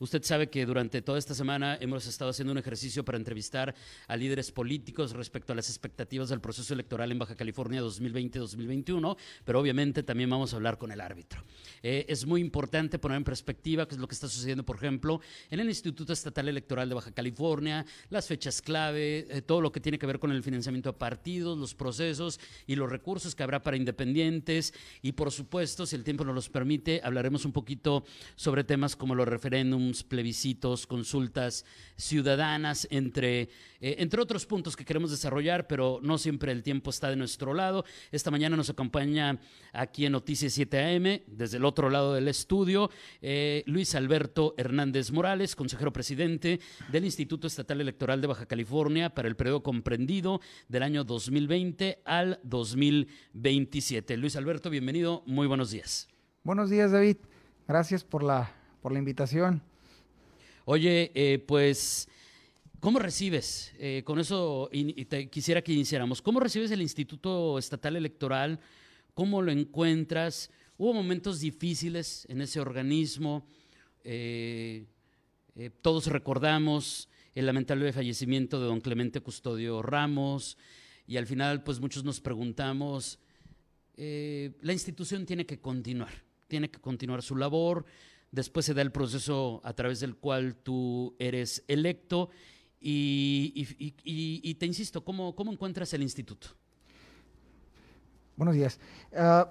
Usted sabe que durante toda esta semana hemos estado haciendo un ejercicio para entrevistar a líderes políticos respecto a las expectativas del proceso electoral en Baja California 2020-2021, pero obviamente también vamos a hablar con el árbitro. Eh, es muy importante poner en perspectiva qué es lo que está sucediendo, por ejemplo, en el Instituto Estatal Electoral de Baja California, las fechas clave, eh, todo lo que tiene que ver con el financiamiento a partidos, los procesos y los recursos que habrá para independientes y, por supuesto, si el tiempo nos los permite, hablaremos un poquito sobre temas como los referéndums plebiscitos, consultas ciudadanas, entre, eh, entre otros puntos que queremos desarrollar, pero no siempre el tiempo está de nuestro lado. Esta mañana nos acompaña aquí en Noticias 7 AM, desde el otro lado del estudio, eh, Luis Alberto Hernández Morales, consejero presidente del Instituto Estatal Electoral de Baja California para el periodo comprendido del año 2020 al 2027. Luis Alberto, bienvenido, muy buenos días. Buenos días, David. Gracias por la, por la invitación. Oye, eh, pues, ¿cómo recibes? Eh, con eso quisiera que iniciáramos. ¿Cómo recibes el Instituto Estatal Electoral? ¿Cómo lo encuentras? Hubo momentos difíciles en ese organismo. Eh, todos recordamos el lamentable fallecimiento de don Clemente Custodio Ramos y al final, pues muchos nos preguntamos, la institución tiene que continuar, tiene que continuar su labor después se da el proceso a través del cual tú eres electo y, te insisto, ¿cómo, ¿cómo, encuentras el instituto? Buenos días. Ah,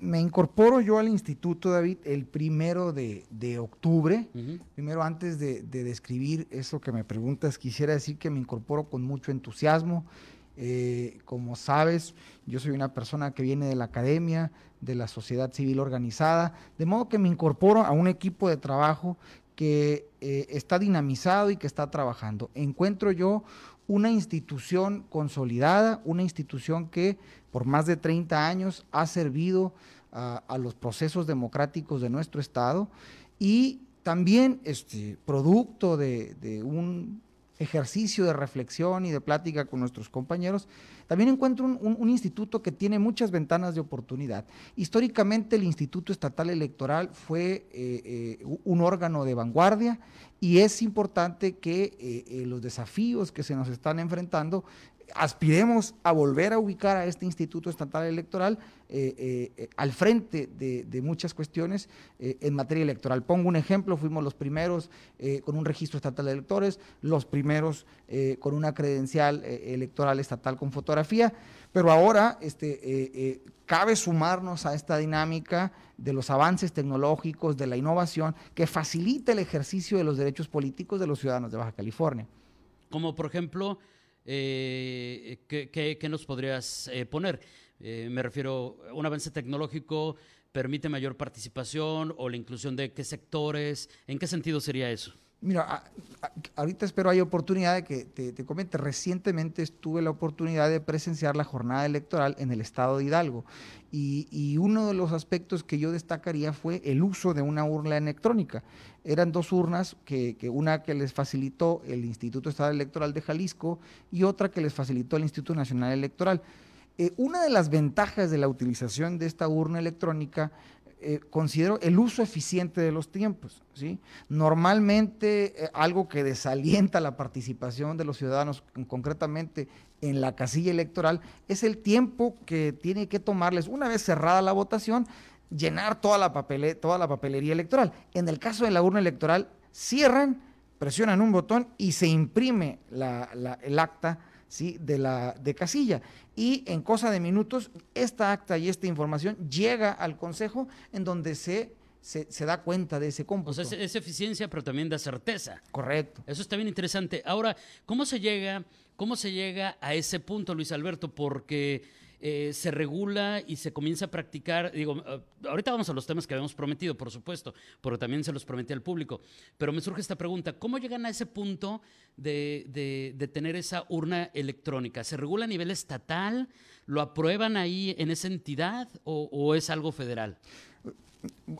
me incorporo yo al instituto, David, el primero de, octubre. Primero, antes de, de, describir eso que me preguntas, quisiera decir que me incorporo con mucho entusiasmo. Eh, como sabes, yo soy una persona que viene de la academia, de la sociedad civil organizada, de modo que me incorporo a un equipo de trabajo que eh, está dinamizado y que está trabajando. Encuentro yo una institución consolidada, una institución que por más de 30 años ha servido a, los procesos democráticos de nuestro Estado y también este, producto de un ejercicio de reflexión y de plática con nuestros compañeros, también encuentro un, instituto que tiene muchas ventanas de oportunidad. Históricamente el Instituto Estatal Electoral fue eh, eh, un órgano de vanguardia y es importante que eh, los desafíos que se nos están enfrentando aspiremos a volver a ubicar a este Instituto Estatal Electoral eh, eh, al frente de, muchas cuestiones eh, en materia electoral. Pongo un ejemplo, fuimos los primeros con un registro estatal de electores, los primeros con una credencial electoral estatal con fotografía, pero ahora este, cabe sumarnos a esta dinámica de los avances tecnológicos, de la innovación, que facilita el ejercicio de los derechos políticos de los ciudadanos de Baja California. Como por ejemplo eh, ¿qué, nos podrías eh, poner? Eh, me refiero, un avance tecnológico permite mayor participación o la inclusión de qué sectores, ¿en qué sentido sería eso? Mira, ahorita espero hay oportunidad de que te, comente. Recientemente tuve la oportunidad de presenciar la jornada electoral en el estado de Hidalgo y, uno de los aspectos que yo destacaría fue el uso de una urna electrónica. Eran dos urnas, que, una que les facilitó el Instituto Estatal Electoral de Jalisco y otra que les facilitó el Instituto Nacional Electoral. Eh, una de las ventajas de la utilización de esta urna electrónica eh, considero el uso eficiente de los tiempos. ¿sí? Normalmente eh, algo que desalienta la participación de los ciudadanos, concretamente en la casilla electoral, es el tiempo que tiene que tomarles, una vez cerrada la votación, llenar toda la, toda la papelería electoral. En el caso de la urna electoral, cierran, presionan un botón y se imprime el acta ¿sí? de, la, de casilla. Y en cosa de minutos, esta acta y esta información llega al Consejo en donde se, se, da cuenta de ese cómputo. O sea, es, eficiencia, pero también da certeza. Correcto. Eso está bien interesante. Ahora, ¿cómo se llega, cómo se llega a ese punto, Luis Alberto? Porque eh, se regula y se comienza a practicar. Digo, eh, ahorita vamos a los temas que habíamos prometido, por supuesto, pero también se los prometí al público. Pero me surge esta pregunta: ¿cómo llegan a ese punto de, de, tener esa urna electrónica? ¿Se regula a nivel estatal? ¿Lo aprueban ahí en esa entidad o, o es algo federal?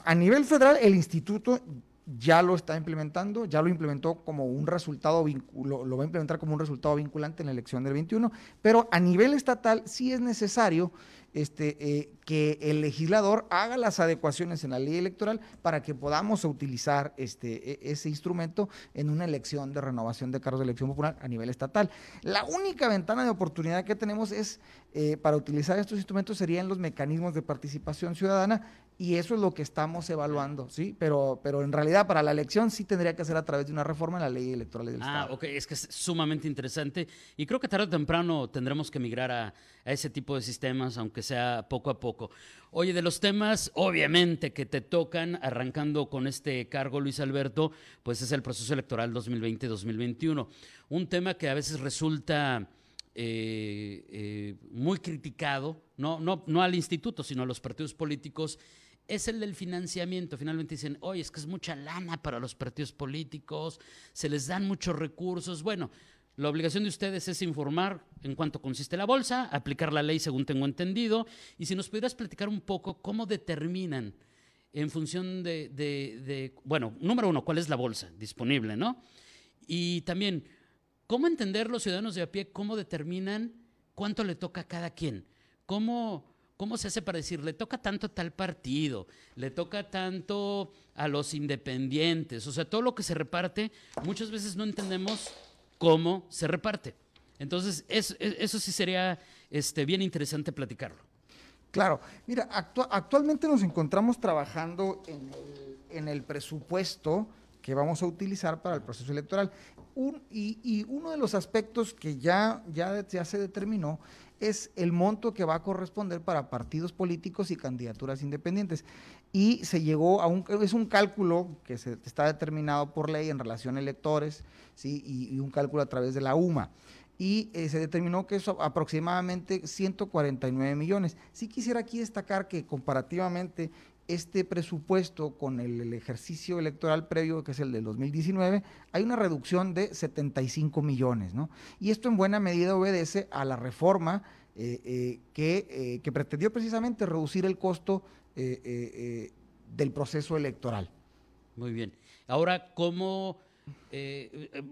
A nivel federal, el instituto ya lo está implementando, ya lo implementó como un resultado, lo, lo va a implementar como un resultado vinculante en la elección del 21, pero a nivel estatal sí es necesario este, eh, que el legislador haga las adecuaciones en la ley electoral para que podamos utilizar este, e, ese instrumento en una elección de renovación de cargos de elección popular a nivel estatal. La única ventana de oportunidad que tenemos es eh, para utilizar estos instrumentos serían los mecanismos de participación ciudadana y eso es lo que estamos evaluando, ¿sí? Pero, pero en realidad para la elección sí tendría que ser a través de una reforma en la ley electoral del ah, Estado. Ah, ok, es que es sumamente interesante y creo que tarde o temprano tendremos que migrar a, a, ese tipo de sistemas, aunque sea poco a poco. Oye, de los temas, obviamente, que te tocan, arrancando con este cargo, Luis Alberto, pues es el proceso electoral 2020-2021. Un tema que a veces resulta... Eh, eh, muy criticado, no, no, no al instituto, sino a los partidos políticos, es el del financiamiento. Finalmente dicen, oye, es que es mucha lana para los partidos políticos, se les dan muchos recursos. Bueno, la obligación de ustedes es informar en cuánto consiste la bolsa, aplicar la ley según tengo entendido, y si nos pudieras platicar un poco cómo determinan en función de, bueno, número uno, cuál es la bolsa disponible, ¿no? Y también, ¿cómo entender los ciudadanos de a pie cómo determinan cuánto le toca a cada quien? ¿Cómo ¿Cómo se hace para decir, le toca tanto a tal partido, le toca tanto a los independientes? O sea, todo lo que se reparte, muchas veces no entendemos cómo se reparte. Entonces, eso sí sería este, bien interesante platicarlo. Claro, mira, actualmente nos encontramos trabajando en el, presupuesto que vamos a utilizar para el proceso electoral. Y, uno de los aspectos que ya, ya, se determinó es el monto que va a corresponder para partidos políticos y candidaturas independientes. Y se llegó a un, es un cálculo que se, está determinado por ley en relación a electores, y, un cálculo a través de la UMA. Y eh, se determinó que eso aproximadamente 149 millones. Sí quisiera aquí destacar que comparativamente este presupuesto con el, ejercicio electoral previo, que es el del 2019, hay una reducción de 75 millones, ¿no? Y esto en buena medida obedece a la reforma eh, eh, que, eh, que, pretendió precisamente reducir el costo del proceso electoral. Muy bien. Ahora, ¿cómo...?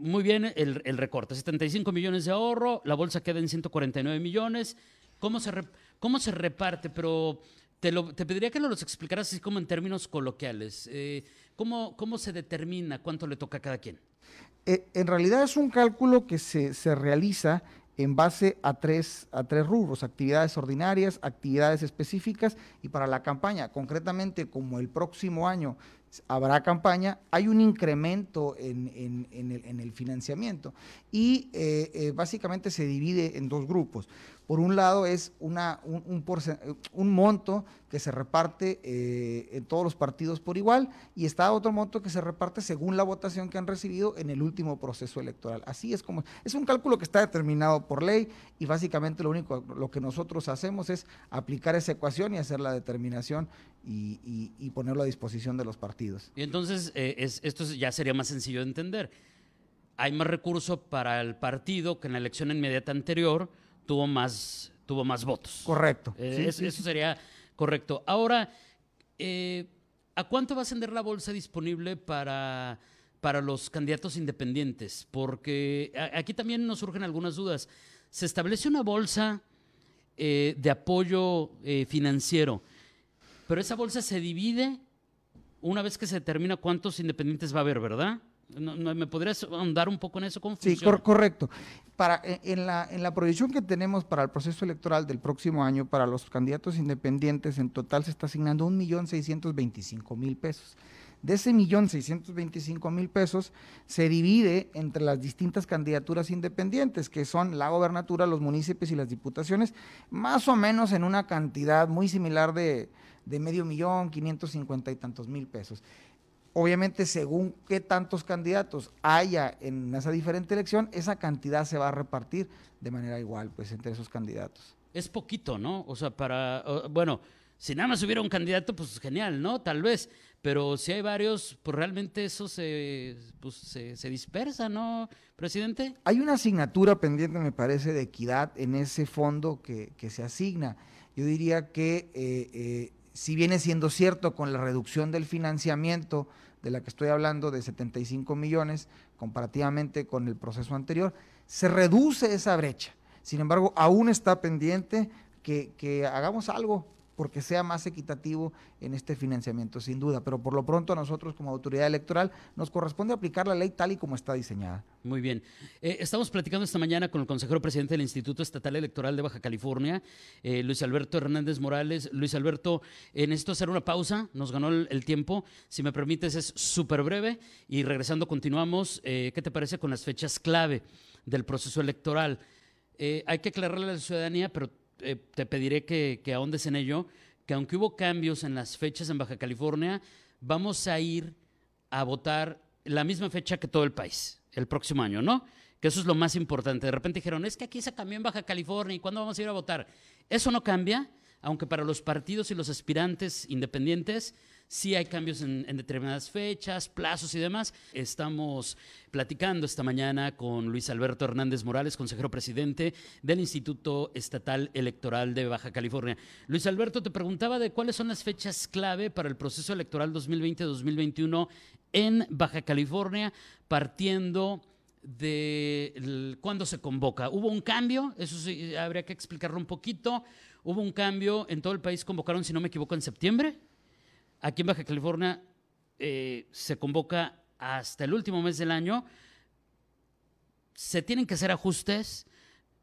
muy bien el, recorte, 75 millones de ahorro, la bolsa queda en 149 millones. ¿Cómo se, cómo se reparte? Pero te, pediría que nos los explicaras así como en términos coloquiales. Eh, ¿cómo, ¿Cómo se determina cuánto le toca a cada quien? Eh, en realidad es un cálculo que se, se realiza en base a tres, a tres rubros, actividades ordinarias, actividades específicas y para la campaña. Concretamente, como el próximo año habrá campaña, hay un incremento en, el, financiamiento y eh, básicamente se divide en dos grupos. Por un lado es una, un, un, monto que se reparte eh, en todos los partidos por igual y está otro monto que se reparte según la votación que han recibido en el último proceso electoral. Así es como es un cálculo que está determinado por ley y básicamente lo único lo que nosotros hacemos es aplicar esa ecuación y hacer la determinación y, ponerlo a disposición de los partidos. Y entonces eh, esto ya sería más sencillo de entender. Hay más recurso para el partido que en la elección inmediata anterior tuvo más, tuvo más votos. Correcto. Eh, eso, sería correcto. Ahora, eh, ¿a cuánto va a ascender la bolsa disponible para, para los candidatos independientes? Porque aquí también nos surgen algunas dudas. Se establece una bolsa eh, de apoyo financiero, pero esa bolsa se divide una vez que se determina cuántos independientes va a haber, ¿verdad? ¿Me podrías ahondar un poco en eso? ¿Cómo sí, correcto. Para, eh, en, la, en la proyección que tenemos para el proceso electoral del próximo año, para los candidatos independientes, en total se está asignando 1.625.000 pesos. De ese millón mil pesos se divide entre las distintas candidaturas independientes, que son la gobernatura, los municipios y las diputaciones, más o menos en una cantidad muy similar de, de medio millón, 550 y tantos mil pesos. Obviamente, según qué tantos candidatos haya en esa diferente elección, esa cantidad se va a repartir de manera igual, pues, entre esos candidatos. Es poquito, ¿no? O sea, para, bueno, si nada más hubiera un candidato, pues genial, ¿no? Tal vez. Pero si hay varios, pues realmente eso se, pues, se, dispersa, ¿no, presidente? Hay una asignatura pendiente, me parece, de equidad en ese fondo que, se asigna. Yo diría que eh, eh, si viene siendo cierto con la reducción del financiamiento de la que estoy hablando, de 75 millones, comparativamente con el proceso anterior, se reduce esa brecha. Sin embargo, aún está pendiente que, que hagamos algo porque sea más equitativo en este financiamiento, sin duda. Pero por lo pronto a nosotros como autoridad electoral nos corresponde aplicar la ley tal y como está diseñada. Muy bien. Eh, estamos platicando esta mañana con el consejero presidente del Instituto Estatal Electoral de Baja California, eh, Luis Alberto Hernández Morales. Luis Alberto, en esto hacer una pausa, nos ganó el, tiempo. Si me permites, es súper breve y regresando continuamos. Eh, ¿Qué te parece con las fechas clave del proceso electoral? hay que aclararle a la ciudadanía, pero eh, te pediré que, que ahondes en ello, que aunque hubo cambios en las fechas en Baja California, vamos a ir a votar la misma fecha que todo el país, el próximo año, ¿no? Que eso es lo más importante. De repente dijeron, es que aquí se cambió en Baja California, ¿y cuándo vamos a ir a votar? Eso no cambia, aunque para los partidos y los aspirantes independientes Sí hay cambios en, determinadas fechas, plazos y demás. Estamos platicando esta mañana con Luis Alberto Hernández Morales, consejero presidente del Instituto Estatal Electoral de Baja California. Luis Alberto, te preguntaba de cuáles son las fechas clave para el proceso electoral 2020-2021 en Baja California, partiendo de cuándo se convoca. ¿Hubo un cambio? Eso sí, habría que explicarlo un poquito. Hubo un cambio en todo el país, convocaron, si no me equivoco, en septiembre. Aquí en Baja California eh, se convoca hasta el último mes del año. Se tienen que hacer ajustes,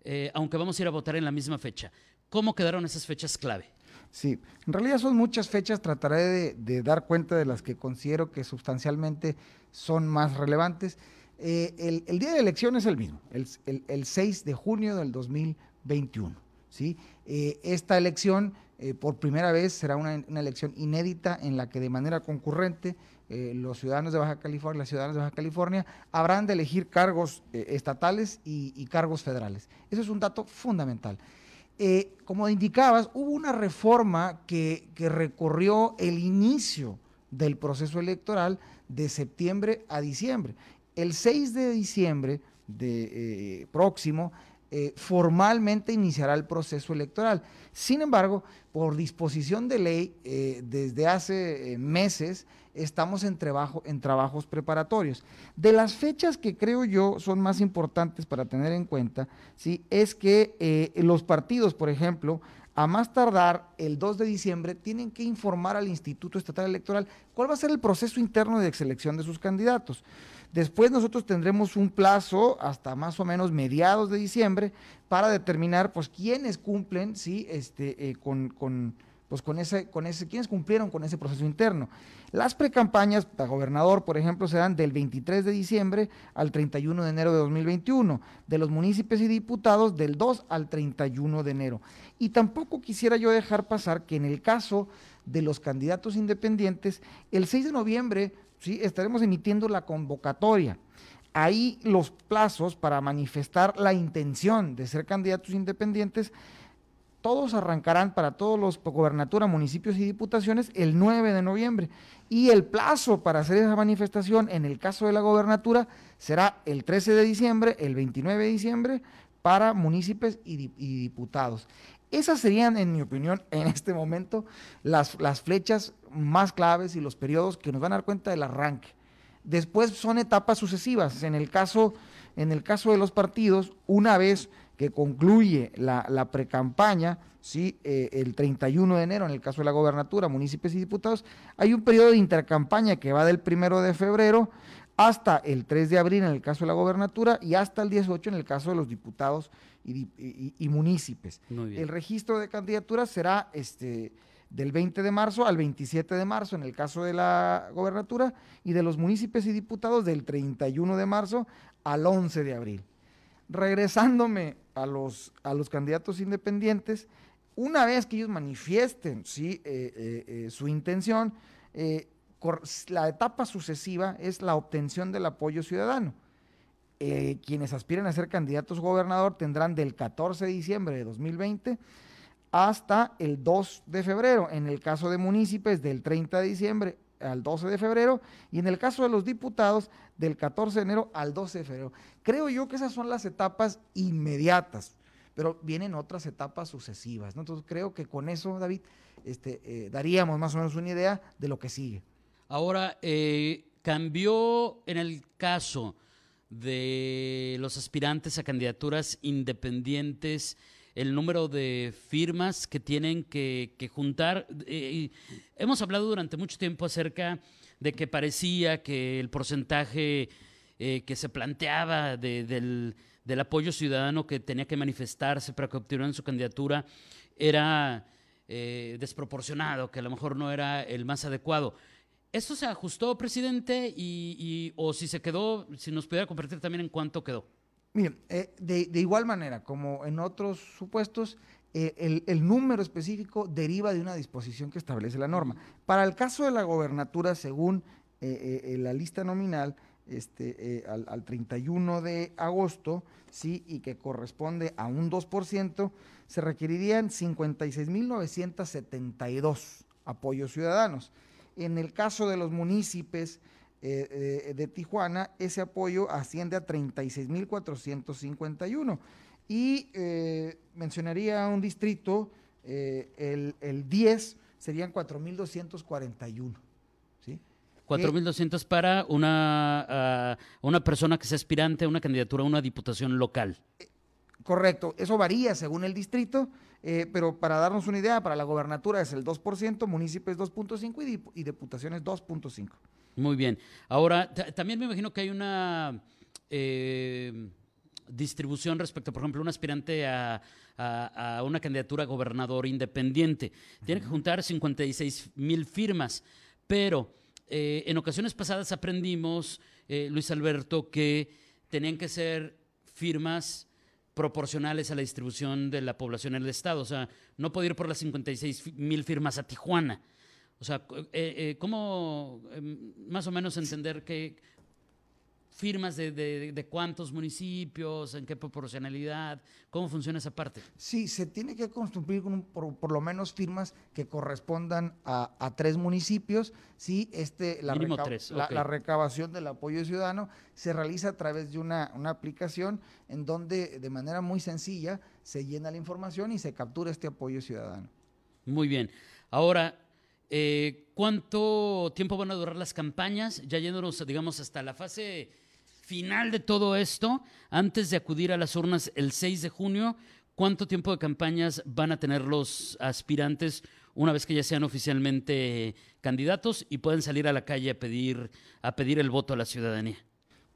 eh, aunque vamos a ir a votar en la misma fecha. ¿Cómo quedaron esas fechas clave? Sí, en realidad son muchas fechas, trataré de, dar cuenta de las que considero que sustancialmente son más relevantes. Eh, el, día de elección es el mismo, el, 6 de junio del 2021. ¿Sí? esta elección eh, por primera vez será una, elección inédita en la que de manera concurrente eh, los ciudadanos de Baja California, las ciudadanas de Baja California, habrán de elegir cargos eh, estatales y, cargos federales. Eso es un dato fundamental. como indicabas, hubo una reforma que, recorrió el inicio del proceso electoral de septiembre a diciembre. El 6 de diciembre de, próximo eh, formalmente iniciará el proceso electoral. Sin embargo, por disposición de ley, eh, desde hace eh, meses estamos en, trabajo, en trabajos preparatorios. De las fechas que creo yo son más importantes para tener en cuenta, ¿sí? es que los partidos, por ejemplo, a más tardar el 2 de diciembre, tienen que informar al Instituto Estatal Electoral cuál va a ser el proceso interno de selección de sus candidatos. Después nosotros tendremos un plazo hasta más o menos mediados de diciembre para determinar pues quiénes cumplen, sí, este, eh, con, con, pues, con ese, con ese, quiénes cumplieron con ese proceso interno. Las precampañas para gobernador, por ejemplo, serán del 23 de diciembre al 31 de enero de 2021, de los municipios y diputados del 2 al 31 de enero. Y tampoco quisiera yo dejar pasar que en el caso de los candidatos independientes, el 6 de noviembre estaremos emitiendo la convocatoria. Ahí los plazos para manifestar la intención de ser candidatos independientes, todos arrancarán para todos los gobernaturas, municipios y diputaciones el 9 de noviembre. Y el plazo para hacer esa manifestación en el caso de la gobernatura será el 13 de diciembre, el 29 de diciembre para municipios y, diputados. Esas serían, en mi opinión, en este momento, las, las flechas más claves y los periodos que nos van a dar cuenta del arranque. Después son etapas sucesivas. En el caso, en el caso de los partidos, una vez que concluye la, la precampaña, ¿sí? Eh, el 31 de enero, en el caso de la gobernatura, municipios y diputados, hay un periodo de intercampaña que va del primero de febrero hasta el 3 de abril en el caso de la gobernatura y hasta el 18 en el caso de los diputados y, y, municipios. El registro de candidaturas será este, del 20 de marzo al 27 de marzo en el caso de la gobernatura y de los municipios y diputados del 31 de marzo al 11 de abril. Regresándome a los, a los candidatos independientes, una vez que ellos manifiesten ¿sí? Eh, eh, eh, su intención, la etapa sucesiva es la obtención del apoyo ciudadano. Quienes aspiren a ser candidatos gobernador tendrán del 14 de diciembre de 2020 hasta el 2 de febrero. En el caso de municipios, del 30 de diciembre al 12 de febrero. Y en el caso de los diputados, del 14 de enero al 12 de febrero. Creo yo que esas son las etapas inmediatas, pero vienen otras etapas sucesivas. Entonces creo que con eso, David, este, eh, daríamos más o menos una idea de lo que sigue. Ahora, eh, cambió en el caso de los aspirantes a candidaturas independientes el número de firmas que tienen que, juntar. Eh, hemos hablado durante mucho tiempo acerca de que parecía que el porcentaje eh, que se planteaba del, apoyo ciudadano que tenía que manifestarse para que obtuvieran su candidatura era eh, desproporcionado, que a lo mejor no era el más adecuado. ¿Esto se ajustó, presidente? Y, o si se quedó, si nos pudiera compartir también en cuánto quedó. Miren, eh, de, igual manera, como en otros supuestos, eh, el, número específico deriva de una disposición que establece la norma. Para el caso de la gobernatura, según eh, la lista nominal, este, al, 31 de agosto, sí, y que corresponde a un 2%, se requerirían 56.972 apoyos ciudadanos. En el caso de los municipios, eh, de Tijuana, ese apoyo asciende a 36.451. Y eh, mencionaría un distrito, eh, el, el 10 serían 4.241. ¿sí? 4.200 para una, ah, una persona que sea aspirante a una candidatura a una diputación local. Correcto, eso varía según el distrito, pero para darnos una idea, para la gobernatura es el 2%, municipios 2.5% y, y diputaciones 2.5%. Muy bien. Ahora, también me imagino que hay una eh, distribución respecto, por ejemplo, un aspirante a, una candidatura a gobernador independiente. Tiene que juntar 56 mil firmas, pero eh, en ocasiones pasadas aprendimos, eh, Luis Alberto, que tenían que ser firmas proporcionales a la distribución de la población en el Estado. O sea, no puede ir por las 56 mil firmas a Tijuana o sea, eh, eh, ¿cómo em, más o menos entender qué firmas de, cuántos municipios, en qué proporcionalidad, cómo funciona esa parte? Sí, se tiene que construir por, lo menos firmas que correspondan a, tres municipios. Sí, este, la, la, recabación del apoyo ciudadano se realiza a través de una, una aplicación en donde de manera muy sencilla se llena la información y se captura este apoyo ciudadano. Muy bien. Ahora, eh, ¿Cuánto tiempo van a durar las campañas? Ya yéndonos, digamos, hasta la fase final de todo esto, antes de acudir a las urnas el 6 de junio, ¿cuánto tiempo de campañas van a tener los aspirantes una vez que ya sean oficialmente candidatos y pueden salir a la calle a pedir, a pedir el voto a la ciudadanía?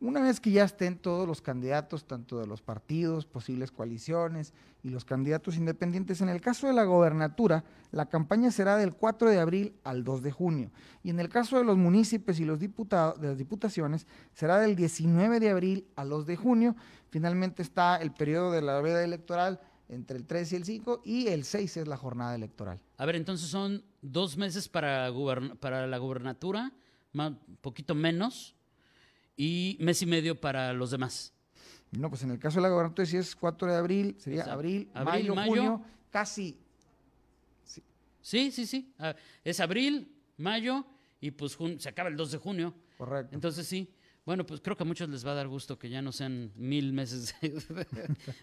Una vez que ya estén todos los candidatos, tanto de los partidos, posibles coaliciones y los candidatos independientes, en el caso de la gobernatura, la campaña será del 4 de abril al 2 de junio. Y en el caso de los municipios y los diputados, de las diputaciones, será del 19 de abril al 2 de junio. Finalmente está el periodo de la veda electoral entre el 3 y el 5 y el 6 es la jornada electoral. A ver, entonces son dos meses para, la gobernatura, un poquito menos y mes y medio para los demás. No, pues en el caso de la gobernatura, si es 4 de abril, sería abril, mayo, junio, casi. Sí, sí, sí. Ah, es abril, mayo y pues se acaba el 2 de junio. Correcto. Entonces sí. Bueno, pues creo que a muchos les va a dar gusto que ya no sean mil meses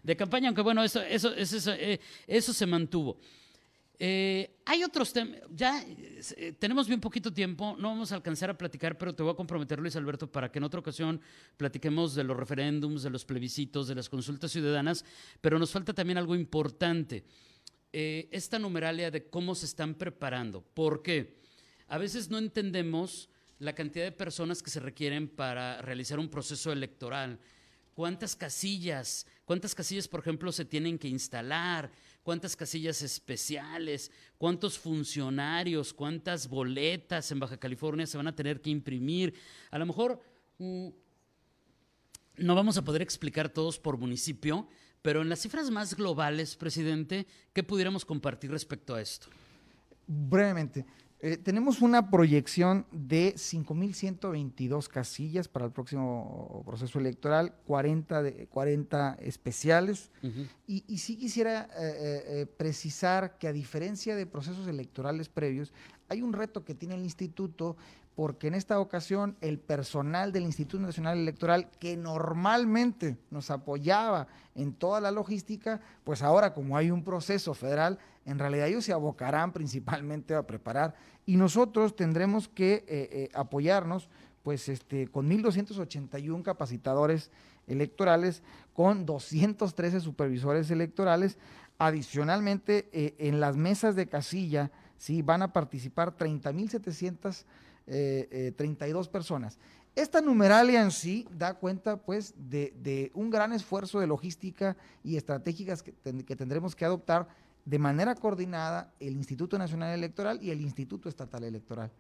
de, campaña, aunque bueno, eso, eso, eso, eh, eso se mantuvo. Eh, hay otros temas, ya eh, tenemos bien poquito tiempo, no vamos a alcanzar a platicar, pero te voy a comprometer, Luis Alberto, para que en otra ocasión platiquemos de los referéndums, de los plebiscitos, de las consultas ciudadanas, pero nos falta también algo importante, eh, esta numeralia de cómo se están preparando, porque a veces no entendemos la cantidad de personas que se requieren para realizar un proceso electoral, cuántas casillas, cuántas casillas, por ejemplo, se tienen que instalar, cuántas casillas especiales, cuántos funcionarios, cuántas boletas en Baja California se van a tener que imprimir. A lo mejor mm, no vamos a poder explicar todos por municipio, pero en las cifras más globales, presidente, ¿qué pudiéramos compartir respecto a esto? Brevemente, eh, tenemos una proyección de 5.122 casillas para el próximo proceso electoral, 40, de, 40 especiales. y, y, sí quisiera eh, eh, precisar que a diferencia de procesos electorales previos, hay un reto que tiene el instituto porque en esta ocasión el personal del Instituto Nacional Electoral, que normalmente nos apoyaba en toda la logística, pues ahora como hay un proceso federal, en realidad ellos se abocarán principalmente a preparar y nosotros tendremos que eh, eh, apoyarnos pues este, con 1.281 capacitadores electorales, con 213 supervisores electorales. Adicionalmente, eh, en las mesas de casilla, sí, van a participar 30.700 eh, 32 eh, personas. Esta numeralia en sí da cuenta pues de, un gran esfuerzo de logística y estratégicas que, que, tendremos que adoptar de manera coordinada el Instituto Nacional Electoral y el Instituto Estatal Electoral.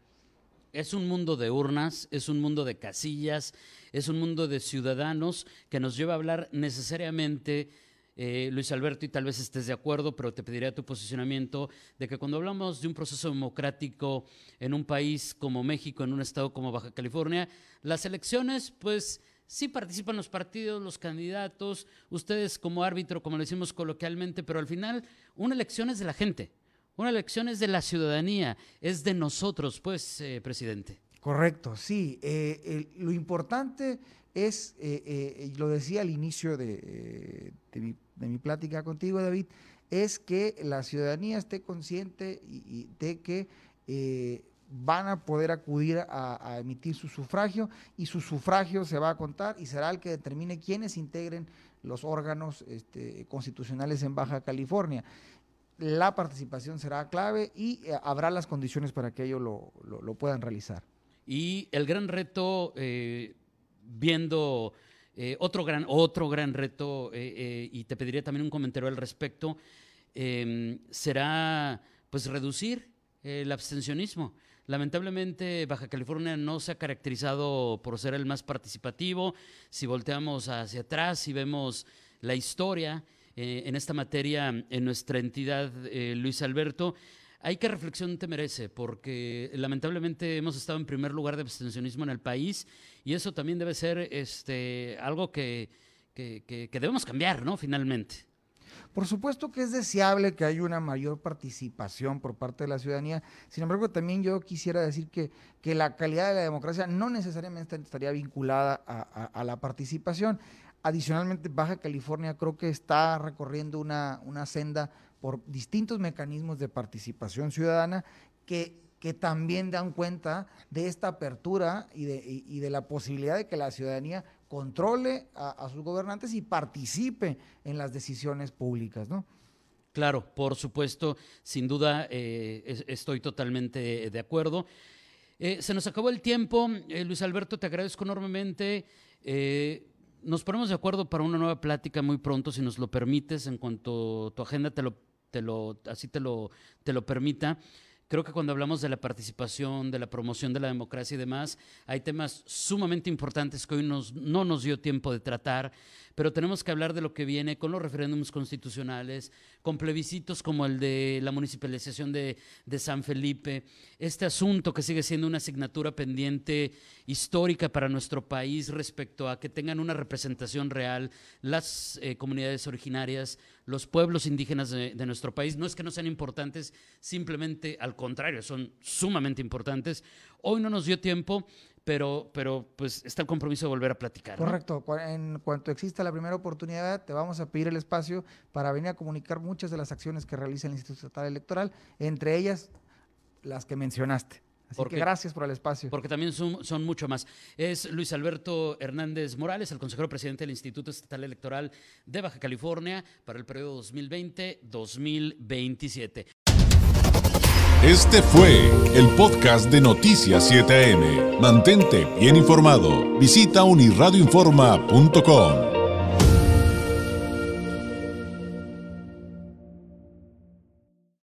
Es un mundo de urnas, es un mundo de casillas, es un mundo de ciudadanos que nos lleva a hablar necesariamente eh, Luis Alberto, y tal vez estés de acuerdo, pero te pediría tu posicionamiento de que cuando hablamos de un proceso democrático en un país como México, en un estado como Baja California, las elecciones, pues sí participan los partidos, los candidatos, ustedes como árbitro, como le decimos coloquialmente, pero al final una elección es de la gente, una elección es de la ciudadanía, es de nosotros, pues, eh, presidente. Correcto, sí. Eh, lo importante es, lo decía al inicio de, mi plática contigo, David, es que la ciudadanía esté consciente y, de que eh, van a poder acudir a, emitir su sufragio y su sufragio se va a contar y será el que determine quiénes integren los órganos este, constitucionales en Baja California. La participación será clave y eh, habrá las condiciones para que ellos lo, puedan realizar. Y el gran reto, eh, viendo eh, otro, gran, otro gran reto, y te pediría también un comentario al respecto, em, será pues reducir el abstencionismo. Lamentablemente Baja California no se ha caracterizado por ser el más participativo. Si volteamos hacia atrás y vemos la historia en esta materia en nuestra entidad, Luis Alberto, hay que reflexión te merece, porque lamentablemente hemos estado en primer lugar de abstencionismo en el país y eso también debe ser este, algo que, debemos cambiar, ¿no? Finalmente. Por supuesto que es deseable que haya una mayor participación por parte de la ciudadanía, sin embargo también yo quisiera decir que, que la calidad de la democracia no necesariamente estaría vinculada a, la participación. Adicionalmente, Baja California creo que está recorriendo una, una senda por distintos mecanismos de participación ciudadana que, que también dan cuenta de esta apertura y de, y, de, la posibilidad de que la ciudadanía controle a, sus gobernantes y participe en las decisiones públicas, ¿no? Claro, por supuesto, sin duda eh, estoy totalmente de acuerdo. Eh, se nos acabó el tiempo. Eh, Luis Alberto, te agradezco enormemente nos ponemos de acuerdo para una nueva plática muy pronto, si nos lo permites, en cuanto tu agenda te lo, te lo, así te lo, te lo permita. Creo que cuando hablamos de la participación, de la promoción de la democracia y demás, hay temas sumamente importantes que hoy nos, no nos dio tiempo de tratar, pero tenemos que hablar de lo que viene con los referéndums constitucionales, con plebiscitos como el de la municipalización de, San Felipe, este asunto que sigue siendo una asignatura pendiente histórica para nuestro país respecto a que tengan una representación real las eh, comunidades originarias, los pueblos indígenas de, nuestro país. No es que no sean importantes, simplemente al contrario, son sumamente importantes. Hoy no nos dio tiempo, pero, pero pues está el compromiso de volver a platicar. Correcto. En cuanto exista la primera oportunidad, te vamos a pedir el espacio para venir a comunicar muchas de las acciones que realiza el Instituto Estatal Electoral, entre ellas las que mencionaste. Así que gracias por el espacio. Porque también son, son, mucho más. Es Luis Alberto Hernández Morales, el consejero presidente del Instituto Estatal Electoral de Baja California para el periodo 2020-2027. Este fue el podcast de Noticias 7am. Mantente bien informado. Visita unirradioinforma.com.